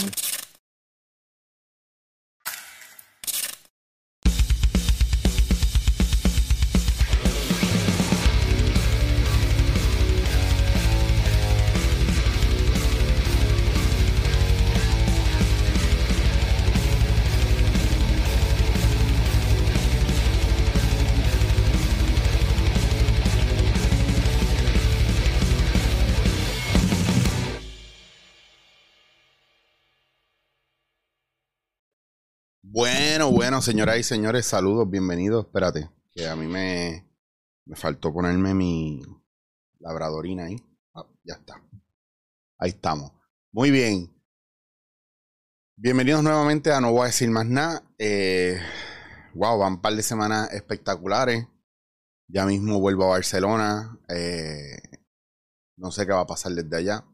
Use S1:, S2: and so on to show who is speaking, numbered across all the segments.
S1: Um, Bueno, bueno, señoras y señores, saludos, bienvenidos. Espérate, que a mí me, me faltó ponerme mi labradorina ahí. Ah, ya está. Ahí estamos. Muy bien. Bienvenidos nuevamente a No Voy a Decir Más Nada. Eh, wow, van un par de semanas espectaculares. Ya mismo vuelvo a Barcelona. Eh, no sé qué va a pasar desde allá.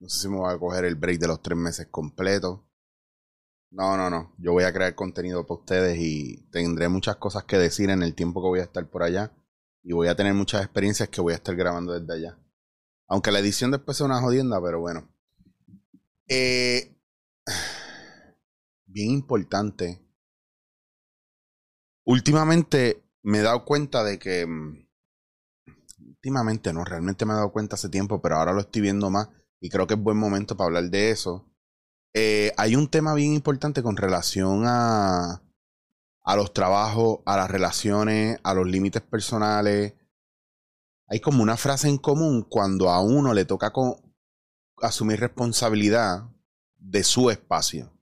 S1: No sé si me voy a coger el break de los tres meses completos. No, no, no. Yo voy a crear contenido para ustedes y tendré muchas cosas que decir en el tiempo que voy a estar por allá. Y voy a tener muchas experiencias que voy a estar grabando desde allá. Aunque la edición después sea una jodienda, pero bueno. Eh, bien importante. Últimamente me he dado cuenta de que... mm, Últimamente no, realmente me he dado cuenta hace tiempo, pero ahora lo estoy viendo más. Y creo que es buen momento para hablar de eso. Eh, hay un tema bien importante con relación a, a los trabajos, a las relaciones, a los límites personales. Hay como una frase en común cuando a uno le toca co- asumir responsabilidad de su espacio,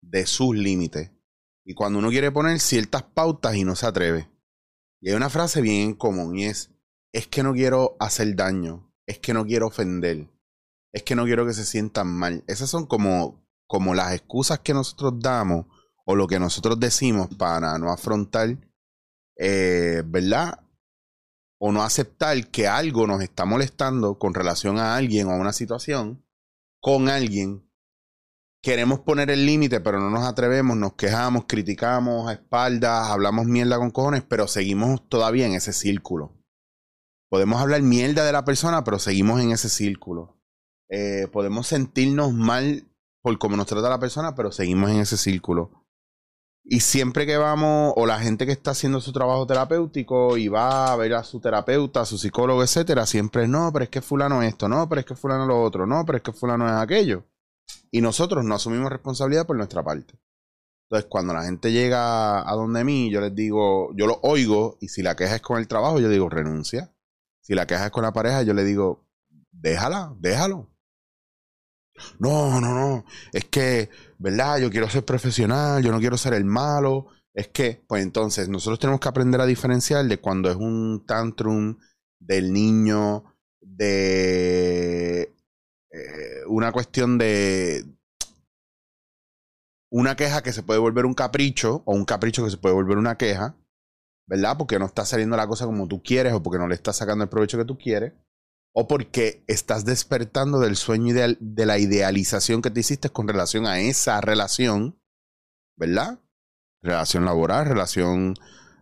S1: de sus límites. Y cuando uno quiere poner ciertas pautas y no se atreve. Y hay una frase bien común y es, es que no quiero hacer daño, es que no quiero ofender, es que no quiero que se sientan mal. Esas son como, como las excusas que nosotros damos o lo que nosotros decimos para no afrontar, eh, ¿verdad? O no aceptar que algo nos está molestando con relación a alguien o a una situación con alguien. Queremos poner el límite, pero no nos atrevemos, nos quejamos, criticamos a espaldas, hablamos mierda con cojones, pero seguimos todavía en ese círculo. Podemos hablar mierda de la persona, pero seguimos en ese círculo. Eh, podemos sentirnos mal por cómo nos trata la persona, pero seguimos en ese círculo. Y siempre que vamos, o la gente que está haciendo su trabajo terapéutico y va a ver a su terapeuta, a su psicólogo, etcétera, siempre es no, pero es que fulano esto, no, pero es que fulano lo otro, no, pero es que fulano es aquello. Y nosotros no asumimos responsabilidad por nuestra parte. Entonces, cuando la gente llega a donde mí, yo les digo, yo lo oigo, y si la queja es con el trabajo, yo digo, renuncia. Si la queja es con la pareja, yo le digo, déjala, déjalo. No, no, no. Es que, ¿verdad? Yo quiero ser profesional, yo no quiero ser el malo. Es que, pues entonces, nosotros tenemos que aprender a diferenciar de cuando es un tantrum del niño, de eh, una cuestión de una queja que se puede volver un capricho, o un capricho que se puede volver una queja, ¿verdad? Porque no está saliendo la cosa como tú quieres, o porque no le estás sacando el provecho que tú quieres o porque estás despertando del sueño ideal, de la idealización que te hiciste con relación a esa relación, ¿verdad? Relación laboral, relación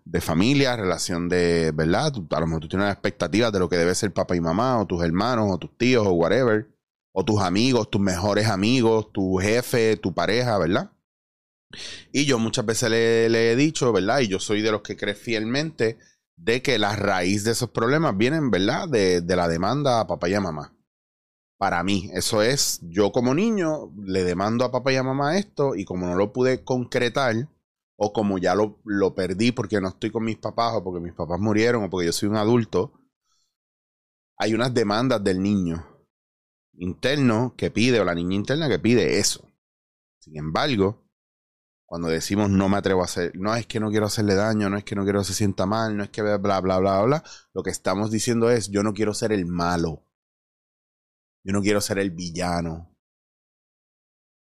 S1: de familia, relación de, ¿verdad? A lo mejor tú tienes expectativas de lo que debe ser papá y mamá, o tus hermanos, o tus tíos, o whatever, o tus amigos, tus mejores amigos, tu jefe, tu pareja, ¿verdad? Y yo muchas veces le, le he dicho, ¿verdad? Y yo soy de los que cree fielmente de que la raíz de esos problemas vienen, ¿verdad? De, de la demanda a papá y a mamá. Para mí, eso es, yo como niño le demando a papá y a mamá esto y como no lo pude concretar o como ya lo, lo perdí porque no estoy con mis papás o porque mis papás murieron o porque yo soy un adulto, hay unas demandas del niño interno que pide o la niña interna que pide eso. Sin embargo, cuando decimos no me atrevo a hacer, no es que no quiero hacerle daño, no es que no quiero que se sienta mal, no es que bla, bla, bla, bla, lo que estamos diciendo es yo no quiero ser el malo, yo no quiero ser el villano.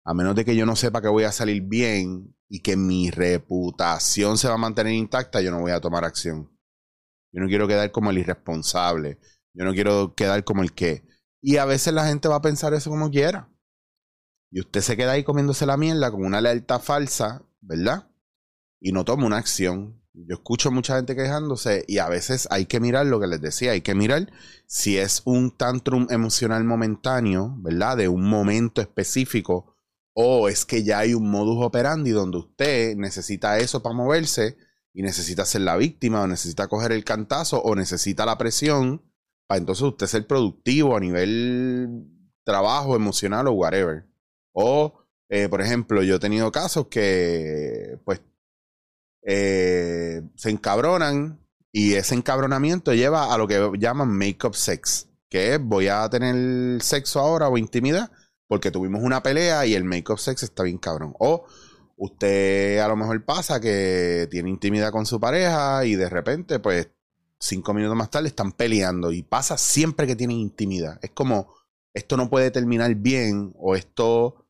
S1: A menos de que yo no sepa que voy a salir bien y que mi reputación se va a mantener intacta, yo no voy a tomar acción. Yo no quiero quedar como el irresponsable, yo no quiero quedar como el que... Y a veces la gente va a pensar eso como quiera. Y usted se queda ahí comiéndose la mierda con una lealtad falsa, ¿verdad? Y no toma una acción. Yo escucho mucha gente quejándose y a veces hay que mirar lo que les decía, hay que mirar si es un tantrum emocional momentáneo, ¿verdad? De un momento específico O es que ya hay un modus operandi donde usted necesita eso para moverse y necesita ser la víctima o necesita coger el cantazo o necesita la presión para entonces usted ser productivo a nivel trabajo emocional o whatever. O, eh, por ejemplo, yo he tenido casos que, pues, eh, se encabronan y ese encabronamiento lleva a lo que llaman make-up sex, que es voy a tener sexo ahora o intimidad porque tuvimos una pelea y el make-up sex está bien cabrón. O usted a lo mejor pasa que tiene intimidad con su pareja y de repente, pues, cinco minutos más tarde están peleando y pasa siempre que tienen intimidad. Es como, esto no puede terminar bien o esto,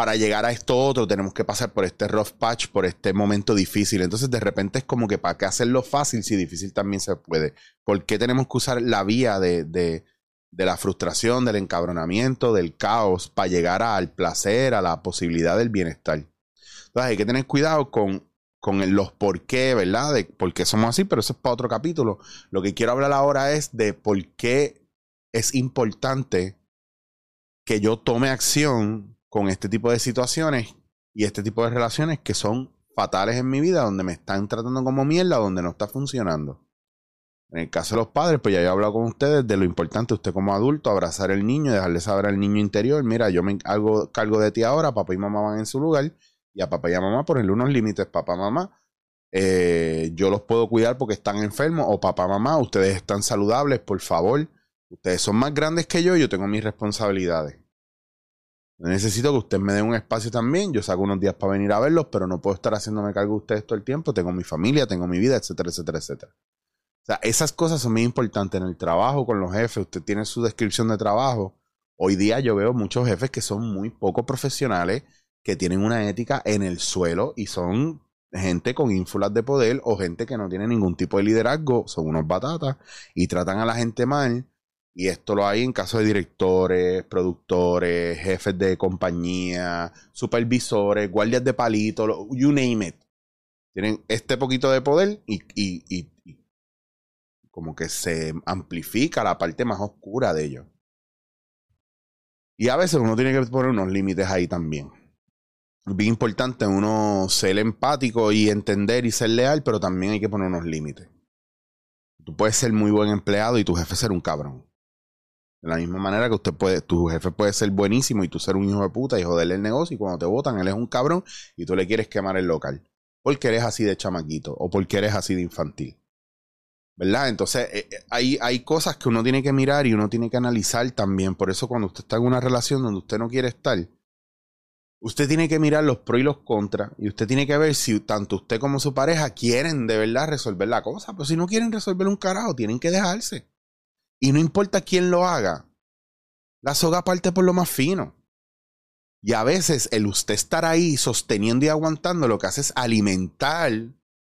S1: para llegar a esto otro, tenemos que pasar por este rough patch, por este momento difícil. Entonces, de repente es como que para qué hacerlo fácil si difícil también se puede. ¿Por qué tenemos que usar la vía de, de, de la frustración, del encabronamiento, del caos, para llegar al placer, a la posibilidad del bienestar? Entonces hay que tener cuidado con, con los por qué, ¿verdad? De por qué somos así, pero eso es para otro capítulo. Lo que quiero hablar ahora es de por qué es importante que yo tome acción con este tipo de situaciones y este tipo de relaciones que son fatales en mi vida, donde me están tratando como mierda, donde no está funcionando. En el caso de los padres, pues ya he hablado con ustedes de lo importante usted como adulto, abrazar al niño, dejarle saber al niño interior, mira, yo me hago cargo de ti ahora, papá y mamá van en su lugar y a papá y a mamá ponerle unos límites, papá, mamá, eh, yo los puedo cuidar porque están enfermos, o papá, mamá, ustedes están saludables, por favor, ustedes son más grandes que yo, yo tengo mis responsabilidades. Necesito que ustedes me den un espacio también, yo saco unos días para venir a verlos, pero no puedo estar haciéndome cargo de ustedes todo el tiempo, tengo mi familia, tengo mi vida, etcétera, etcétera, etcétera. O sea, esas cosas son muy importantes en el trabajo con los jefes, usted tiene su descripción de trabajo. Hoy día yo veo muchos jefes que son muy poco profesionales, que tienen una ética en el suelo y son gente con ínfulas de poder o gente que no tiene ningún tipo de liderazgo, son unos batatas y tratan a la gente mal. Y esto lo hay en caso de directores, productores, jefes de compañía, supervisores, guardias de palito, you name it. Tienen este poquito de poder y, y, y, como que se amplifica la parte más oscura de ellos. Y a veces uno tiene que poner unos límites ahí también bien importante uno ser empático y entender y ser leal, pero también hay que poner unos límites. Tú puedes ser muy buen empleado y tu jefe ser un cabrón. De la misma manera que usted puede, tu jefe puede ser buenísimo y tú ser un hijo de puta y joderle el negocio y cuando te votan él es un cabrón y tú le quieres quemar el local. Porque eres así de chamaquito o porque eres así de infantil. ¿Verdad? Entonces eh, eh, hay, hay cosas que uno tiene que mirar y uno tiene que analizar también. Por eso cuando usted está en una relación donde usted no quiere estar, usted tiene que mirar los pros y los contras y usted tiene que ver si tanto usted como su pareja quieren de verdad resolver la cosa. Pero si no quieren resolver un carajo, tienen que dejarse. Y no importa quién lo haga, la soga parte por lo más fino. Y a veces el usted estar ahí sosteniendo y aguantando lo que hace es alimentar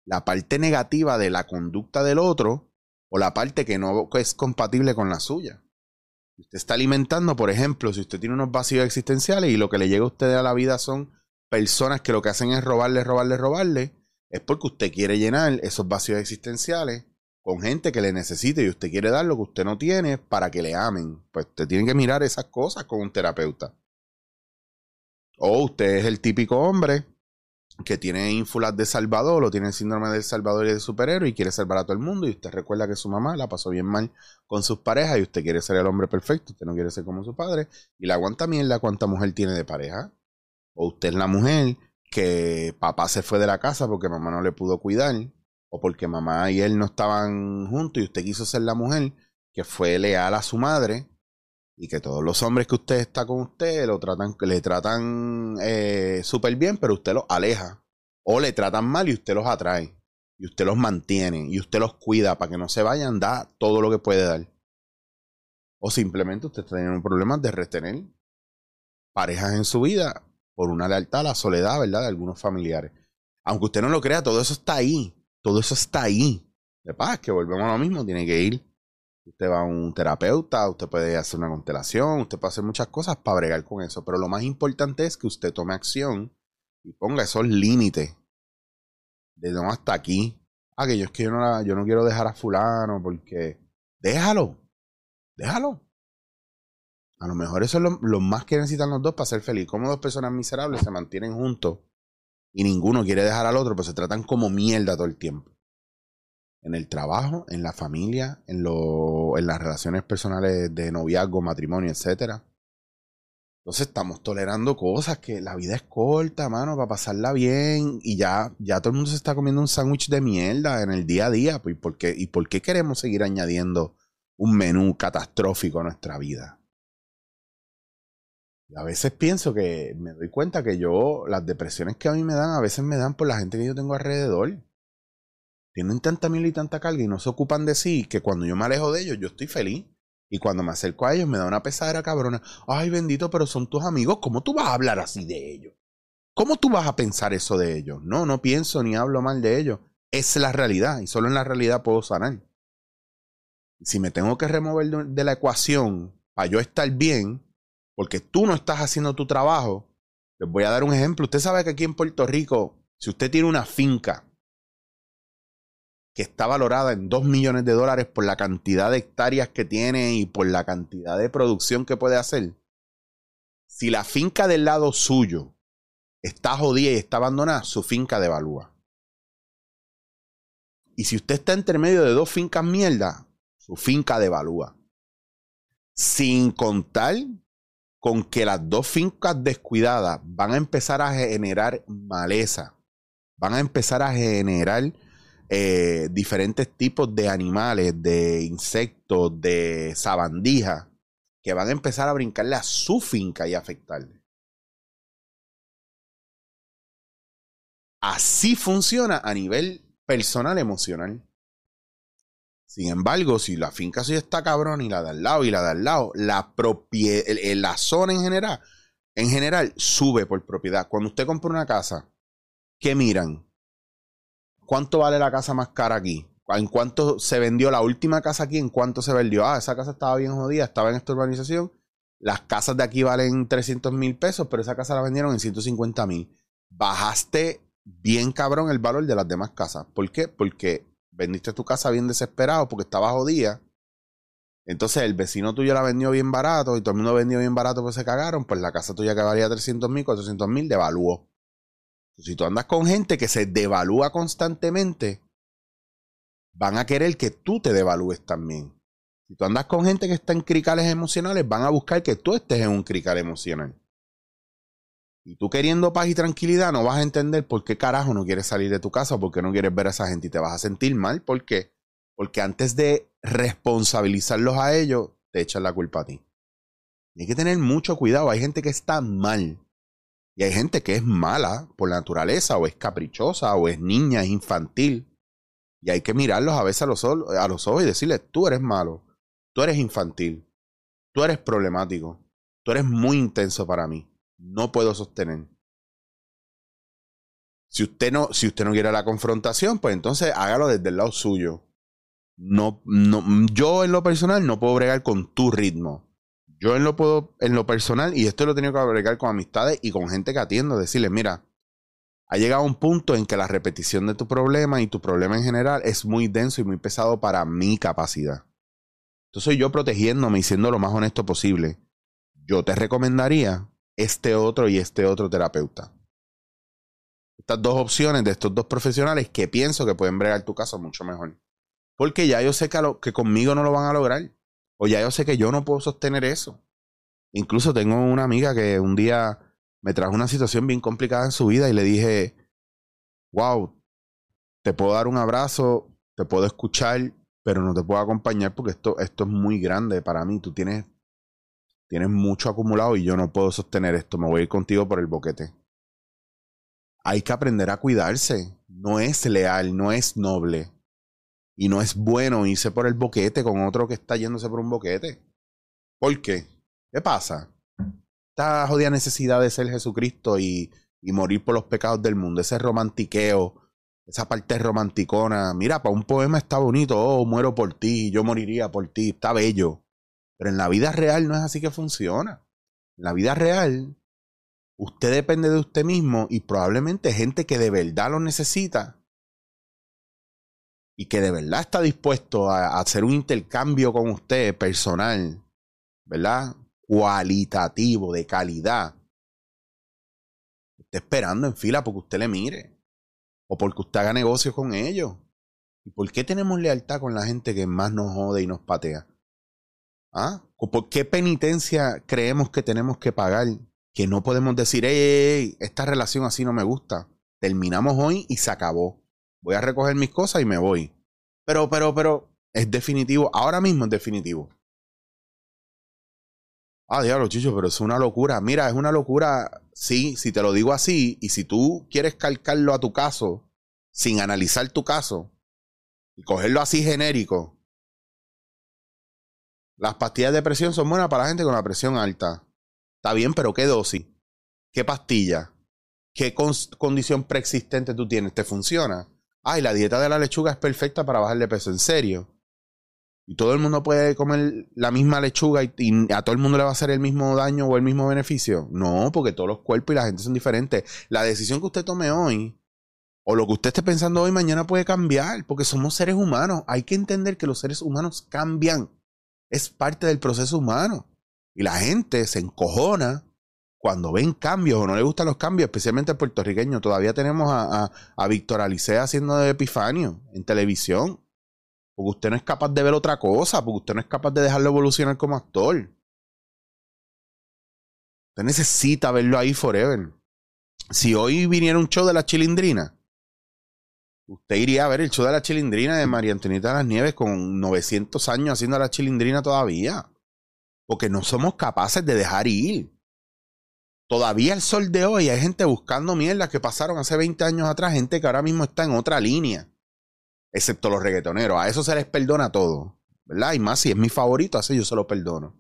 S1: la parte negativa de la conducta del otro o la parte que no es compatible con la suya. Usted está alimentando, por ejemplo, si usted tiene unos vacíos existenciales y lo que le llega a usted a la vida son personas que lo que hacen es robarle, robarle, robarle, es porque usted quiere llenar esos vacíos existenciales con gente que le necesite y usted quiere dar lo que usted no tiene para que le amen. Pues usted tiene que mirar esas cosas con un terapeuta. O usted es el típico hombre que tiene ínfulas de Salvador o tiene síndrome del Salvador y de superhéroe y quiere salvar a todo el mundo y usted recuerda que su mamá la pasó bien mal con sus parejas y usted quiere ser el hombre perfecto, usted no quiere ser como su padre y la aguanta mierda cuánta mujer tiene de pareja. O usted es la mujer que papá se fue de la casa porque mamá no le pudo cuidar o porque mamá y él no estaban juntos y usted quiso ser la mujer que fue leal a su madre y que todos los hombres que usted está con usted lo tratan, le tratan eh, súper bien, pero usted los aleja. O le tratan mal y usted los atrae. Y usted los mantiene. Y usted los cuida para que no se vayan, da todo lo que puede dar. O simplemente usted está teniendo problemas de retener parejas en su vida por una lealtad a la soledad, ¿verdad? De algunos familiares. Aunque usted no lo crea, todo eso está ahí. Todo eso está ahí. De paz, que volvemos a lo mismo, tiene que ir Usted va a un terapeuta, usted puede hacer una constelación, usted puede hacer muchas cosas para bregar con eso, pero lo más importante es que usted tome acción y ponga esos límites de no hasta aquí. Ah, que yo es que yo no, yo no quiero dejar a fulano porque déjalo, déjalo. A lo mejor eso es lo, más que necesitan los dos para ser feliz. Como dos personas miserables se mantienen juntos y ninguno quiere dejar al otro, pues se tratan como mierda todo el tiempo. En el trabajo, en la familia, en, lo, en las relaciones personales de noviazgo, matrimonio, etcétera. Entonces estamos tolerando cosas que la vida es corta, mano, para pasarla bien. Y ya, ya todo el mundo se está comiendo un sándwich de mierda en el día a día. Pues, ¿y, por qué, ¿Y por qué queremos seguir añadiendo un menú catastrófico a nuestra vida? A veces pienso que me doy cuenta que yo, las depresiones que a mí me dan, a veces me dan por la gente que yo tengo alrededor. Tienen tanta mil y tanta carga y no se ocupan de sí que cuando yo me alejo de ellos, yo estoy feliz. Y cuando me acerco a ellos me da una pesadera cabrona. Ay, bendito, pero son tus amigos. ¿Cómo tú vas a hablar así de ellos? ¿Cómo tú vas a pensar eso de ellos? No, no pienso ni hablo mal de ellos. Es la realidad y solo en la realidad puedo sanar. Si me tengo que remover de la ecuación para yo estar bien, porque tú no estás haciendo tu trabajo, les voy a dar un ejemplo. Usted sabe que aquí en Puerto Rico, si usted tiene una finca que está valorada en 2 millones de dólares por la cantidad de hectáreas que tiene y por la cantidad de producción que puede hacer. Si la finca del lado suyo está jodida y está abandonada, su finca devalúa. Y si usted está entre medio de dos fincas mierda, su finca devalúa. Sin contar con que las dos fincas descuidadas van a empezar a generar maleza, van a empezar a generar eh, diferentes tipos de animales, de insectos, de sabandijas, que van a empezar a brincarle a su finca y afectarle. Así funciona a nivel personal, emocional. Sin embargo, si la finca suya está cabrón y la de al lado y la de al lado, la propiedad, la zona en general, en general sube por propiedad. Cuando usted compra una casa, ¿qué miran? ¿cuánto vale la casa más cara aquí? ¿En cuánto se vendió la última casa aquí? ¿En cuánto se vendió? Ah, esa casa estaba bien jodida, estaba en esta urbanización. Las casas de aquí valen 300 mil pesos, pero esa casa la vendieron en 150 mil. Bajaste bien cabrón el valor de las demás casas. ¿Por qué? Porque vendiste tu casa bien desesperado porque estaba jodida. Entonces el vecino tuyo la vendió bien barato y todo el mundo vendió bien barato pues se cagaron. Pues la casa tuya que valía 300 mil, 400 mil, devaluó. Si tú andas con gente que se devalúa constantemente, van a querer que tú te devalúes también. Si tú andas con gente que está en cricales emocionales, van a buscar que tú estés en un crical emocional. Y tú queriendo paz y tranquilidad, no vas a entender por qué carajo no quieres salir de tu casa por qué no quieres ver a esa gente y te vas a sentir mal. ¿Por qué? Porque antes de responsabilizarlos a ellos, te echan la culpa a ti. Y hay que tener mucho cuidado. Hay gente que está mal y hay gente que es mala por naturaleza, o es caprichosa, o es niña, es infantil. Y hay que mirarlos a veces a los, a los ojos y decirles, tú eres malo, tú eres infantil, tú eres problemático, tú eres muy intenso para mí, no puedo sostener. Si usted no, si usted no quiere la confrontación, pues entonces hágalo desde el lado suyo. No, no, yo en lo personal no puedo bregar con tu ritmo yo en lo puedo, en lo personal, y esto lo he tenido que agregar con amistades y con gente que atiendo, decirle, mira, ha llegado un punto en que la repetición de tu problema y tu problema en general es muy denso y muy pesado para mi capacidad. Entonces yo protegiéndome y siendo lo más honesto posible, yo te recomendaría este otro y este otro terapeuta. Estas dos opciones de estos dos profesionales que pienso que pueden bregar tu caso mucho mejor. Porque ya yo sé que, que conmigo no lo van a lograr. O ya yo sé que yo no puedo sostener eso. Incluso tengo una amiga que un día me trajo una situación bien complicada en su vida y le dije, wow, te puedo dar un abrazo, te puedo escuchar, pero no te puedo acompañar porque esto, esto es muy grande para mí. Tú tienes, tienes mucho acumulado y yo no puedo sostener esto. Me voy a ir contigo por el boquete. Hay que aprender a cuidarse. No es leal, no es noble. Y no es bueno irse por el boquete con otro que está yéndose por un boquete. ¿Por qué? ¿Qué pasa? Esta jodida necesidad de ser Jesucristo y, morir por los pecados del mundo, ese romantiqueo, esa parte romanticona. Mira, para un poema está bonito, oh, muero por ti, yo moriría por ti, está bello. Pero en la vida real no es así que funciona. En la vida real, usted depende de usted mismo y probablemente gente que de verdad lo necesita y que de verdad está dispuesto a, hacer un intercambio con usted personal, ¿verdad? cualitativo, de calidad, esté esperando en fila porque usted le mire o porque usted haga negocios con ellos. ¿Y por qué tenemos lealtad con la gente que más nos jode y nos patea? ¿Ah? ¿Por qué penitencia creemos que tenemos que pagar? Que no podemos decir, hey, esta relación así no me gusta. Terminamos hoy y se acabó. Voy a recoger mis cosas y me voy. Pero, pero, pero, es definitivo. Ahora mismo es definitivo. Ah, diablo, chicho, pero es una locura. Mira, es una locura, sí, si te lo digo así, y si tú quieres calcarlo a tu caso, sin analizar tu caso, y cogerlo así genérico, las pastillas de presión son buenas para la gente con la presión alta. Está bien, pero ¿qué dosis? ¿Qué pastilla? ¿Qué condición preexistente tú tienes? ¿Te funciona? Ay, la dieta de la lechuga es perfecta para bajar de peso, en serio. Y todo el mundo puede comer la misma lechuga y, a todo el mundo le va a hacer el mismo daño o el mismo beneficio. No, porque todos los cuerpos y la gente son diferentes. La decisión que usted tome hoy o lo que usted esté pensando hoy mañana puede cambiar, porque somos seres humanos. Hay que entender que los seres humanos cambian. Es parte del proceso humano. Y la gente se encojona cuando ven cambios o no le gustan los cambios, especialmente el puertorriqueño. Todavía tenemos a, a, a Víctor Alicea haciendo de Epifanio en televisión. Porque usted no es capaz de ver otra cosa, porque usted no es capaz de dejarlo evolucionar como actor. Usted necesita verlo ahí forever. Si hoy viniera un show de la chilindrina, usted iría a ver el show de la chilindrina de María Antonieta de las Nieves con 900 años haciendo la chilindrina todavía. Porque no somos capaces de dejar ir. Todavía el sol de hoy hay gente buscando mierda que pasaron hace 20 años atrás, gente que ahora mismo está en otra línea excepto los reggaetoneros. A eso se les perdona todo, ¿verdad? Y más si es mi favorito, así yo se lo perdono.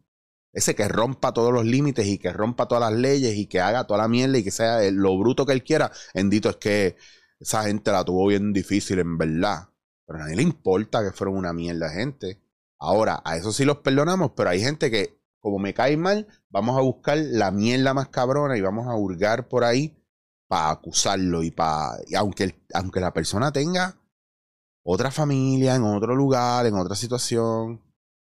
S1: Ese que rompa todos los límites y que rompa todas las leyes y que haga toda la mierda y que sea lo bruto que él quiera, bendito es que esa gente la tuvo bien difícil en verdad. Pero a nadie le importa que fueron una mierda gente. Ahora, a eso sí los perdonamos, pero hay gente que, como me cae mal, vamos a buscar la mierda más cabrona y vamos a hurgar por ahí para acusarlo y para. aunque, aunque la persona tenga otra familia, en otro lugar, en otra situación.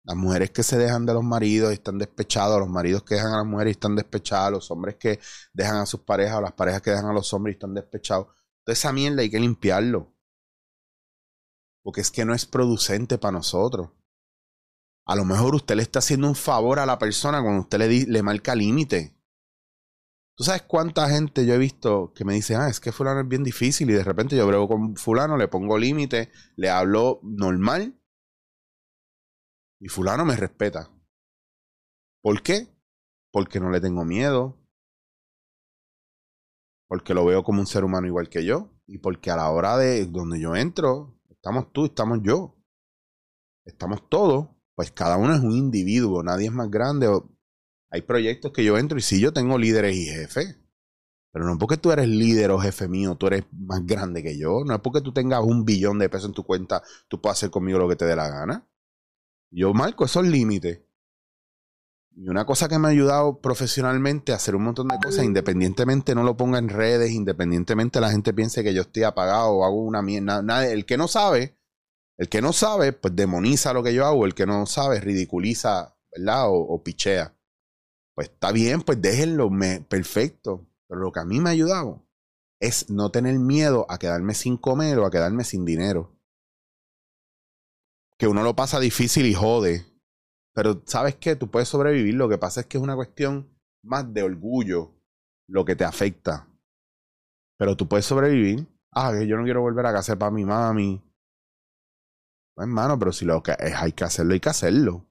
S1: Las mujeres que se dejan de los maridos y están despechados, los maridos que dejan a las mujeres y están despechados, los hombres que dejan a sus parejas o las parejas que dejan a los hombres y están despechados. Toda esa mierda hay que limpiarlo. Porque es que no es producente para nosotros. A lo mejor usted le está haciendo un favor a la persona cuando usted le, le marca límite. ¿Tú sabes cuánta gente yo he visto que me dice, ah, es que fulano es bien difícil y de repente yo brego con fulano, le pongo límite, le hablo normal y fulano me respeta. ¿Por qué? Porque no le tengo miedo, porque lo veo como un ser humano igual que yo y porque a la hora de donde yo entro, estamos tú, estamos yo, estamos todos, pues cada uno es un individuo, nadie es más grande hay proyectos que yo entro y sí, yo tengo líderes y jefes. Pero no porque tú eres líder o jefe mío, tú eres más grande que yo. No es porque tú tengas un billón de pesos en tu cuenta, tú puedes hacer conmigo lo que te dé la gana. Yo marco esos límites. Y una cosa que me ha ayudado profesionalmente a hacer un montón de cosas, independientemente no lo ponga en redes, independientemente la gente piense que yo estoy apagado o hago una mierda. El que no sabe, el que no sabe, pues demoniza lo que yo hago. El que no sabe, ridiculiza, ¿verdad? o pichea pues está bien, pues déjenlo, me, perfecto. Pero lo que a mí me ha ayudado es no tener miedo a quedarme sin comer o a quedarme sin dinero. Que uno lo pasa difícil y jode. Pero sabes qué, tú puedes sobrevivir. Lo que pasa es que es una cuestión más de orgullo lo que te afecta. Pero tú puedes sobrevivir. Ah, que yo no quiero volver a casa para mi mami. Pues, hermano, pero si lo que es, hay que hacerlo, hay que hacerlo.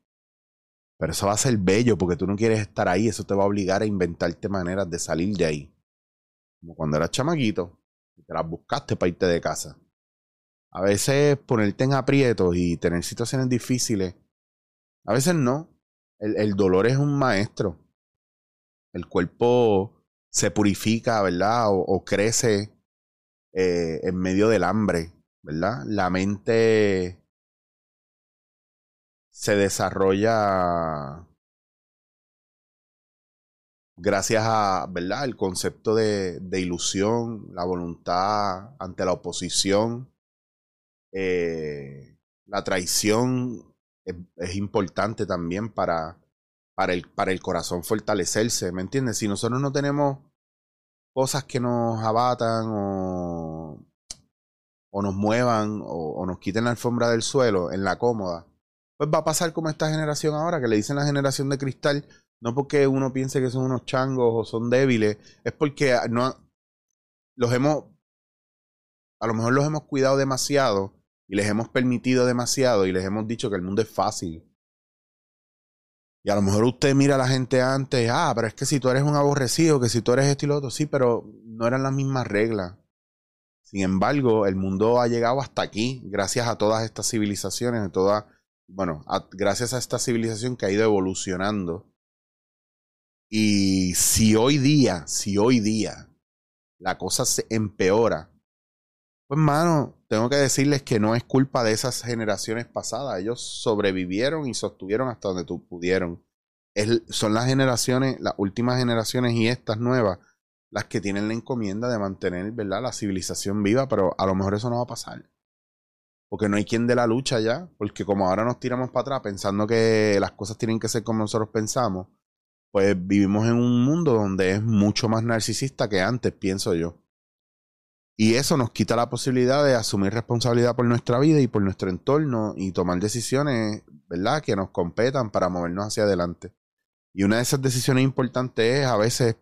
S1: Pero eso va a ser bello porque tú no quieres estar ahí. Eso te va a obligar a inventarte maneras de salir de ahí. Como cuando eras chamaquito y te las buscaste para irte de casa. A veces ponerte en aprietos y tener situaciones difíciles. A veces no. El, dolor es un maestro. El cuerpo se purifica, ¿verdad? O, crece eh, en medio del hambre, ¿verdad? La mente se desarrolla gracias a, ¿verdad? El concepto de, ilusión, la voluntad ante la oposición, eh, la traición es, importante también para para el, para el corazón fortalecerse, ¿me entiendes? Si nosotros no tenemos cosas que nos abatan o, o nos muevan o, nos quiten la alfombra del suelo en la cómoda, pues va a pasar como esta generación ahora, que le dicen la generación de cristal, no porque uno piense que son unos changos o son débiles, es porque no los hemos, a lo mejor los hemos cuidado demasiado y les hemos permitido demasiado y les hemos dicho que el mundo es fácil y a lo mejor usted mira a la gente antes, ah, pero es que si tú eres un aborrecido, que si tú eres esto y lo otro, sí, pero no eran las mismas reglas. Sin embargo, el mundo ha llegado hasta aquí, gracias a todas estas civilizaciones, a todas, bueno, gracias a esta civilización que ha ido evolucionando. Y si hoy día, si hoy día la cosa se empeora, pues mano, tengo que decirles que no es culpa de esas generaciones pasadas. Ellos sobrevivieron y sostuvieron hasta donde tú pudieron. son las generaciones, las últimas generaciones y estas nuevas, las que tienen la encomienda de mantener, ¿verdad? La civilización viva, pero a lo mejor eso no va a pasar. Porque no hay quien de la lucha ya, porque como ahora nos tiramos para atrás pensando que las cosas tienen que ser como nosotros pensamos, pues vivimos en un mundo donde es mucho más narcisista que antes, pienso yo. Y eso nos quita la posibilidad de asumir responsabilidad por nuestra vida y por nuestro entorno y tomar decisiones, ¿verdad?, que nos competan para movernos hacia adelante. Y una de esas decisiones importantes es a veces,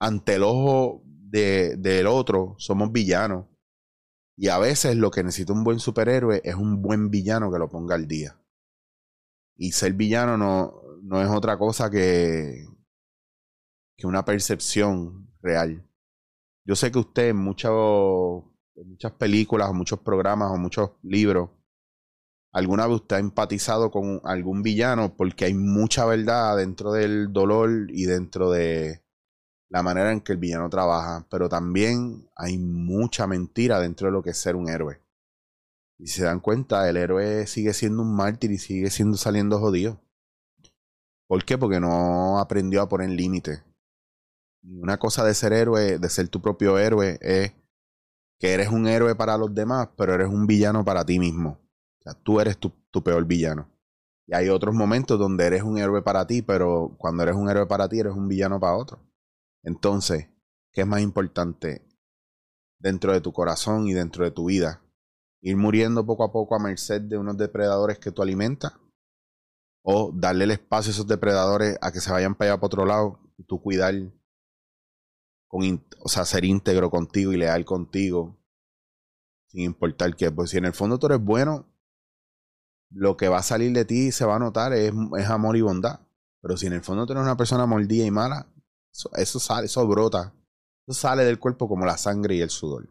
S1: ante el ojo de, del otro, somos villanos. Y a veces lo que necesita un buen superhéroe es un buen villano que lo ponga al día. Y ser villano no, no es otra cosa que, que una percepción real. Yo sé que usted en, muchas películas o muchos programas o muchos libros, alguna vez usted ha empatizado con algún villano porque hay mucha verdad dentro del dolor y dentro de la manera en que el villano trabaja, pero también hay mucha mentira dentro de lo que es ser un héroe. Y si se dan cuenta, el héroe sigue siendo un mártir y sigue siendo saliendo jodido. ¿Por qué? Porque no aprendió a poner límites una cosa de ser héroe, de ser tu propio héroe, es que eres un héroe para los demás, pero eres un villano para ti mismo. O sea, tú eres tu, tu peor villano. Y hay otros momentos donde eres un héroe para ti, pero cuando eres un héroe para ti, eres un villano para otro. Entonces, ¿qué es más importante dentro de tu corazón y dentro de tu vida? ¿Ir muriendo poco a poco a merced de unos depredadores que tú alimentas? ¿O darle el espacio a esos depredadores a que se vayan para allá para otro lado y tú cuidar o sea, ser íntegro contigo y leal contigo, sin importar que, pues si en el fondo tú eres bueno, lo que va a salir de ti se va a notar es, es amor y bondad. Pero si en el fondo tú eres una persona mordida y mala, eso, sale, eso brota. Eso sale del cuerpo como la sangre y el sudor.